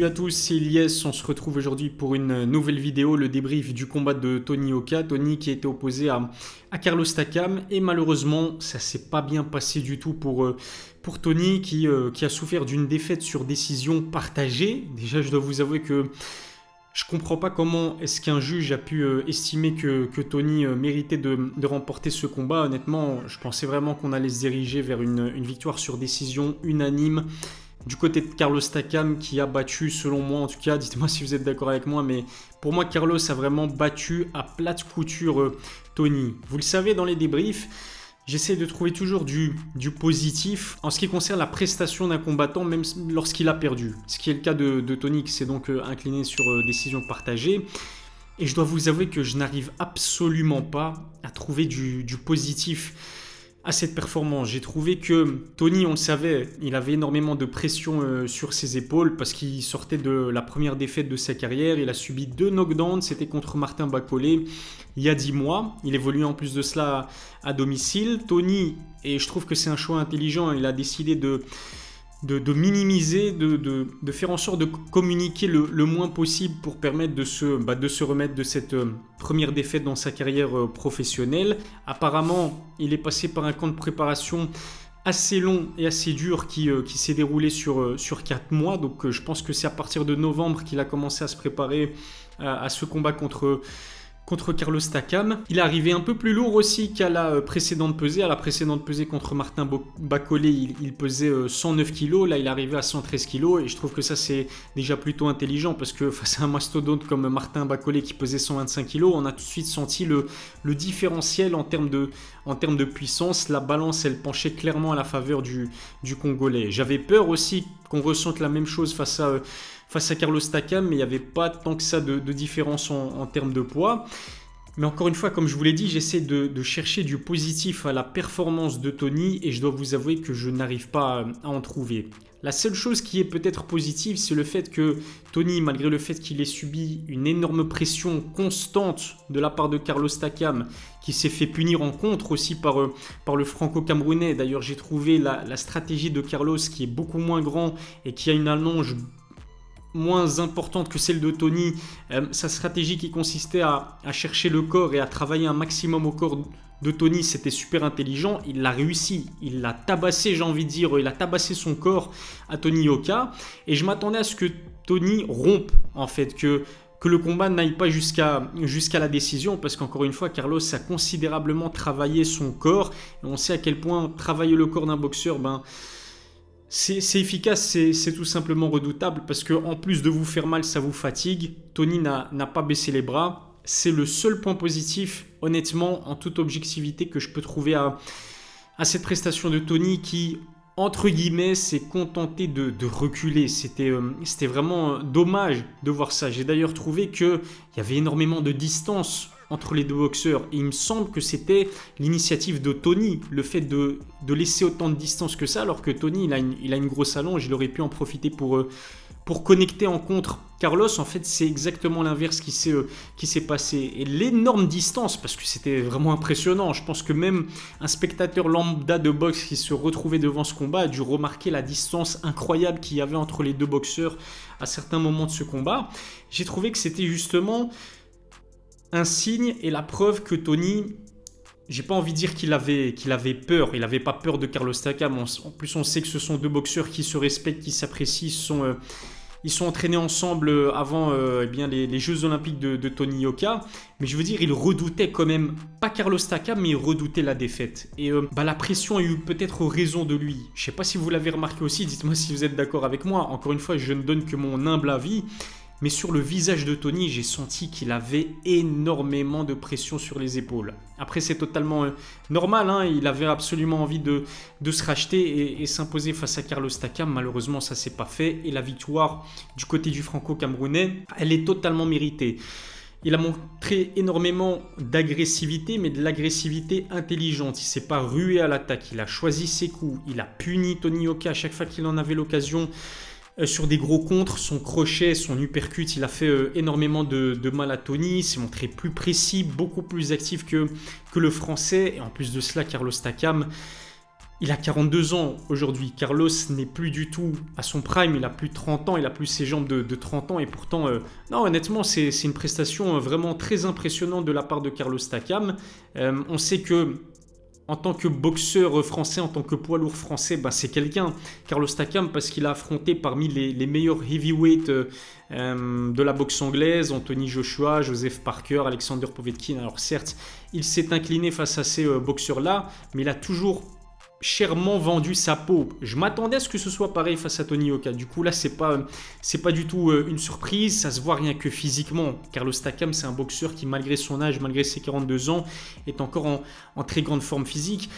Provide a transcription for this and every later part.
Salut à tous, c'est Elias. On se retrouve aujourd'hui pour une nouvelle vidéo, le débrief du combat de Tony Oka. Tony qui a été opposé à, Carlos Takam et malheureusement, ça s'est pas bien passé du tout pour, euh, pour Tony qui, euh, qui a souffert d'une défaite sur décision partagée. Déjà, je dois vous avouer que je comprends pas comment est-ce qu'un juge a pu euh, estimer que, Tony méritait de, remporter ce combat. Honnêtement, je pensais vraiment qu'on allait se diriger vers une victoire sur décision unanime du côté de Carlos Takam qui a battu, selon moi en tout cas, dites-moi si vous êtes d'accord avec moi, mais pour moi Carlos a vraiment battu à plate couture euh, Tony. Vous le savez dans les débriefs, j'essaie de trouver toujours du, positif en ce qui concerne la prestation d'un combattant, même lorsqu'il a perdu. Ce qui est le cas de, Tony qui s'est donc euh, incliné sur euh, décision partagée. Et je dois vous avouer que je n'arrive absolument pas à trouver du positif à cette performance. J'ai trouvé que Tony, on le savait, il avait énormément de pression euh, sur ses épaules parce qu'il sortait de la première défaite de sa carrière. Il a subi deux knockdowns, c'était contre Martin Bacolé il y a dix mois. Il évoluait en plus de cela à domicile. Tony, et je trouve que c'est un choix intelligent, il a décidé de de, minimiser, de, faire en sorte de communiquer le, moins possible pour permettre de se, bah, de se remettre de cette euh, première défaite dans sa carrière euh, professionnelle. Apparemment, il est passé par un camp de préparation assez long et assez dur qui, euh, qui s'est déroulé sur, sur 4 mois. Donc je pense que c'est à partir de novembre qu'il a commencé à se préparer à ce combat contre contre Carlos Takam. Il est arrivé un peu plus lourd aussi qu'à la euh, précédente pesée. À la précédente pesée contre Martin Bacolé, il, pesait 109 euh, kg. Là, il est arrivé à 113 kg. Et je trouve que ça, c'est déjà plutôt intelligent parce que face à un mastodonte comme Martin Bacolé qui pesait 125 kg, on a tout de suite senti le, différentiel en termes, de, puissance. La balance, elle penchait clairement à la faveur du, du Congolais. J'avais peur aussi qu'on ressente la même chose face à euh, face à Carlos Takam, mais il n'y avait pas tant que ça de, différence en, termes de poids. Mais encore une fois, comme je vous l'ai dit, j'essaie de, chercher du positif à la performance de Tony et je dois vous avouer que je n'arrive pas à, en trouver. La seule chose qui est peut-être positive, c'est le fait que Tony, malgré le fait qu'il ait subi une énorme pression constante de la part de Carlos Takam, qui s'est fait punir en contre aussi par, euh, le franco-camerounais. D'ailleurs, j'ai trouvé la, stratégie de Carlos qui est beaucoup moins grand et qui a une allonge moins importante que celle de Tony. Euh, sa stratégie qui consistait à, chercher le corps et à travailler un maximum au corps de Tony, c'était super intelligent. Il l'a réussi. Il l'a tabassé, j'ai envie de dire. Il a tabassé son corps à Tony Yoka. Et je m'attendais à ce que Tony rompe, en fait, que que le combat n'aille pas jusqu'à la décision, parce qu'encore une fois, Carlos a considérablement travaillé son corps. Et on sait à quel point travailler le corps d'un boxeur, ben, c'est efficace, c'est tout simplement redoutable parce que en plus de vous faire mal, ça vous fatigue. Tony n'a pas baissé les bras. C'est le seul point positif, honnêtement, en toute objectivité, que je peux trouver à, cette prestation de Tony qui, entre guillemets, s'est contenté de, reculer. Euh, c'était vraiment dommage de voir ça. J'ai d'ailleurs trouvé qu'il y avait énormément de distance entre les deux boxeurs. Et il me semble que c'était l'initiative de Tony, le fait de, laisser autant de distance que ça, alors que Tony, il a une, grosse allonge, il aurait pu en profiter pour, euh, pour connecter en contre Carlos. En fait, c'est exactement l'inverse qui s'est euh, qui s'est passé. Et l'énorme distance, parce que c'était vraiment impressionnant, je pense que même un spectateur lambda de boxe qui se retrouvait devant ce combat a dû remarquer la distance incroyable qu'il y avait entre les deux boxeurs à certains moments de ce combat. J'ai trouvé que c'était justement un signe et la preuve que Tony, j'ai pas envie de dire qu'il avait, avait peur, il n'avait pas peur de Carlos Takam. En plus, on sait que ce sont deux boxeurs qui se respectent, qui s'apprécient, euh, ils sont entraînés ensemble euh, avant euh, eh les, Jeux Olympiques de, Tony Yoka. Mais je veux dire, il redoutait quand même, pas Carlos Takam, mais il redoutait la défaite. Et bah, la pression a eu peut-être raison de lui. Je sais pas si vous l'avez remarqué aussi, dites-moi si vous êtes d'accord avec moi. Encore une fois, je ne donne que mon humble avis. Mais sur le visage de Tony, j'ai senti qu'il avait énormément de pression sur les épaules. Après, c'est totalement euh, normal, hein. il avait absolument envie de, se racheter et, s'imposer face à Carlos Takam. Malheureusement, ça s'est pas fait. Et la victoire du côté du franco-camerounais, elle est totalement méritée. Il a montré énormément d'agressivité, mais de l'agressivité intelligente. Il s'est pas rué à l'attaque, il a choisi ses coups, il a puni Tony Oka à chaque fois qu'il en avait l'occasion. Euh, sur des gros contres, son crochet, son uppercut, il a fait euh, énormément de, mal à Tony. S'est montré plus précis, beaucoup plus actif que, que le français. Et en plus de cela, Carlos Takam, Il a 42 ans aujourd'hui. Carlos n'est plus du tout à son prime. Il a plus de 30 ans. Il a plus ses jambes de, 30 ans. Et pourtant, euh, non, honnêtement, c'est une prestation vraiment très impressionnante de la part de Carlos Takam. On sait que en tant que boxeur français, en tant que poids lourd français, bah, c'est quelqu'un, Carlos Takam, parce qu'il a affronté parmi les, meilleurs heavyweights de la boxe anglaise, Anthony Joshua, Joseph Parker, Alexander Povetkin. Alors certes, il s'est incliné face à ces boxeurs-là, mais il a toujours chèrement vendu sa peau. Je m'attendais à ce que ce soit pareil face à Tony Oka. Du coup, là, c'est pas, c'est pas du tout euh, une surprise. Ça se voit rien que physiquement. Carlos Takam, c'est un boxeur qui, malgré son âge, malgré ses 42 ans, est encore en, très grande forme physique.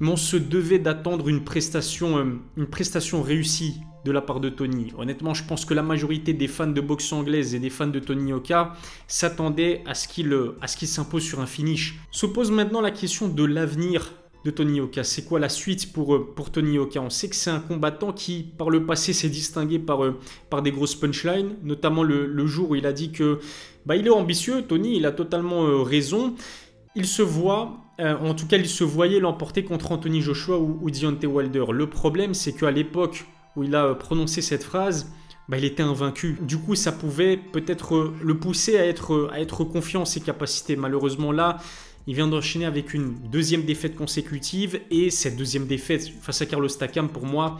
Mais on se devait d'attendre une prestation, euh, une prestation réussie de la part de Tony. Honnêtement, je pense que la majorité des fans de boxe anglaise et des fans de Tony Oka s'attendaient à ce qu'il, euh, à ce qu'il s'impose sur un finish. Se pose maintenant la question de l'avenir Tony Oka C'est quoi la suite pour, euh, pour Tony Oka On sait que c'est un combattant qui, par le passé, s'est distingué par, euh, par des grosses punchlines, notamment le, jour où il a dit que bah, il est ambitieux. Tony, il a totalement euh, raison. Il se voit, en tout cas, il se voyait l'emporter contre Anthony Joshua ou, ou Deontay Wilder. Le problème, c'est qu'à l'époque où il a prononcé cette phrase, bah, il était invaincu. Du coup, ça pouvait peut-être le pousser à être, à être confiant en ses capacités. Malheureusement, là, il vient d'enchaîner avec une deuxième défaite consécutive et cette deuxième défaite face à Carlos Takam, pour moi,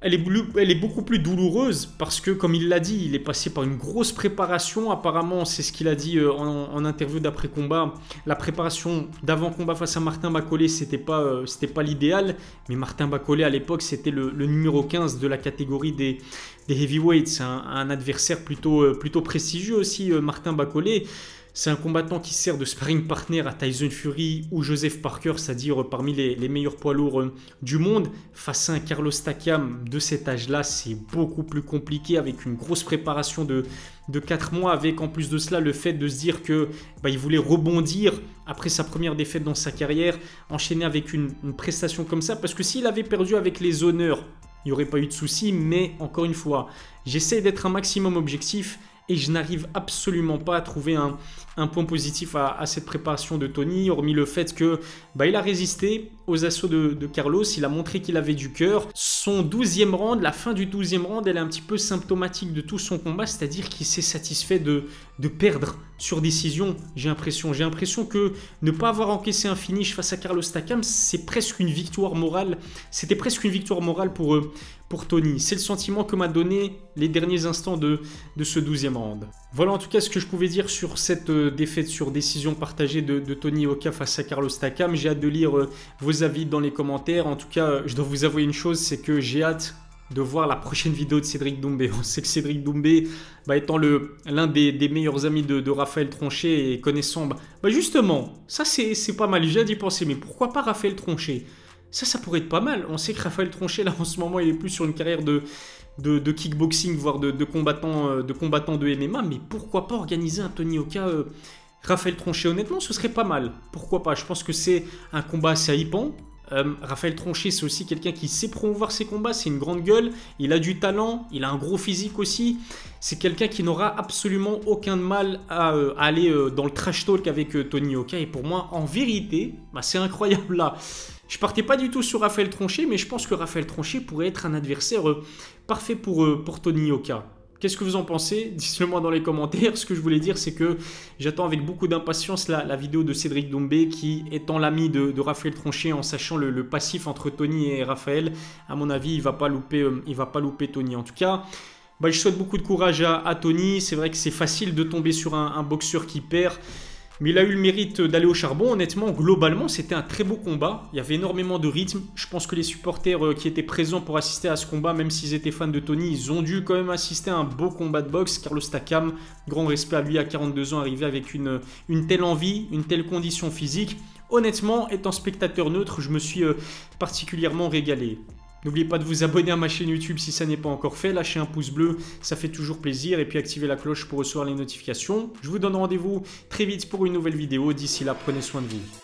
elle est, elle est, beaucoup plus douloureuse parce que, comme il l'a dit, il est passé par une grosse préparation. Apparemment, c'est ce qu'il a dit euh, en, interview d'après-combat. La préparation d'avant-combat face à Martin Bacolé, c'était pas, euh, c'était pas l'idéal. Mais Martin Bacolé, à l'époque, c'était le, numéro 15 de la catégorie des, des heavyweights. C'est un, adversaire plutôt, euh, plutôt prestigieux aussi, Martin Bacolé. C'est un combattant qui sert de sparring partner à Tyson Fury ou Joseph Parker, c'est-à-dire parmi les, meilleurs poids lourds euh, du monde. Face à un Carlos Takam de cet âge-là, c'est beaucoup plus compliqué avec une grosse préparation de, de 4 mois, avec en plus de cela le fait de se dire que bah, il voulait rebondir après sa première défaite dans sa carrière, enchaîner avec une, une prestation comme ça, parce que s'il avait perdu avec les honneurs, il n'y aurait pas eu de souci, mais encore une fois, j'essaie d'être un maximum objectif et je n'arrive absolument pas à trouver un, point positif à, cette préparation de Tony, hormis le fait que bah, il a résisté aux assauts de, Carlos, il a montré qu'il avait du cœur. Son 12e round, la fin du 12e round, elle est un petit peu symptomatique de tout son combat, c'est-à-dire qu'il s'est satisfait de, de perdre sur décision, j'ai l'impression. J'ai l'impression que ne pas avoir encaissé un finish face à Carlos Takam, c'est presque une victoire morale. C'était presque une victoire morale pour, eux pour Tony. C'est le sentiment que m'a donné les derniers instants de, de ce 12e round. Voilà en tout cas ce que je pouvais dire sur cette euh, défaite sur décision partagée de, Tony Oka face à Carlos Takam. J'ai hâte de lire euh, vos avis dans les commentaires. En tout cas, euh, je dois vous avouer une chose, c'est que j'ai hâte de voir la prochaine vidéo de Cédric Doumbé. On sait que Cédric Doumbé, bah, étant l'un des, meilleurs amis de, Raphaël Tronchet et connaissant... Bah, bah justement, ça c'est pas mal, j'ai d'y penser, mais pourquoi pas Raphaël Tronchet? Ça, ça pourrait être pas mal. On sait que Raphaël Tronchet, là, en ce moment, il est plus sur une carrière de, kickboxing, voire de, de, combattant, euh, de combattant de MMA. Mais pourquoi pas organiser un Tony Oka euh, Raphaël Tronchet? Honnêtement, ce serait pas mal. Pourquoi pas? Je pense que c'est un combat assez hypant. Euh, Raphaël Tronchet, c'est aussi quelqu'un qui sait promouvoir ses combats, c'est une grande gueule, il a du talent, il a un gros physique aussi. C'est quelqu'un qui n'aura absolument aucun mal à, aller dans le trash talk avec Tony Oka. Et pour moi, en vérité, bah, c'est incroyable là. Je partais pas du tout sur Raphaël Tronchet, mais je pense que Raphaël Tronchet pourrait être un adversaire euh, parfait pour, euh, pour Tony Oka. Qu'est-ce que vous en pensez? Dites-le moi dans les commentaires. Ce que je voulais dire, c'est que j'attends avec beaucoup d'impatience la, vidéo de Cédric Doumbé qui, étant l'ami de, Raphaël Tronchet, en sachant le, passif entre Tony et Raphaël, à mon avis, il va euh, va pas louper Tony. En tout cas, bah, je souhaite beaucoup de courage à, Tony. C'est vrai que c'est facile de tomber sur un boxeur qui perd. Mais il a eu le mérite d'aller au charbon. Honnêtement, globalement, c'était un très beau combat. Il y avait énormément de rythme. Je pense que les supporters euh, qui étaient présents pour assister à ce combat, même s'ils étaient fans de Tony, ils ont dû quand même assister à un beau combat de boxe. Carlos Takam, grand respect à lui à 42 ans, arrivé avec une, telle envie, une telle condition physique. Honnêtement, étant spectateur neutre, je me suis euh, particulièrement régalé. N'oubliez pas de vous abonner à ma chaîne YouTube si ça n'est pas encore fait. Lâchez un pouce bleu, ça fait toujours plaisir. Et puis activez la cloche pour recevoir les notifications. Je vous donne rendez-vous très vite pour une nouvelle vidéo. D'ici là, prenez soin de vous.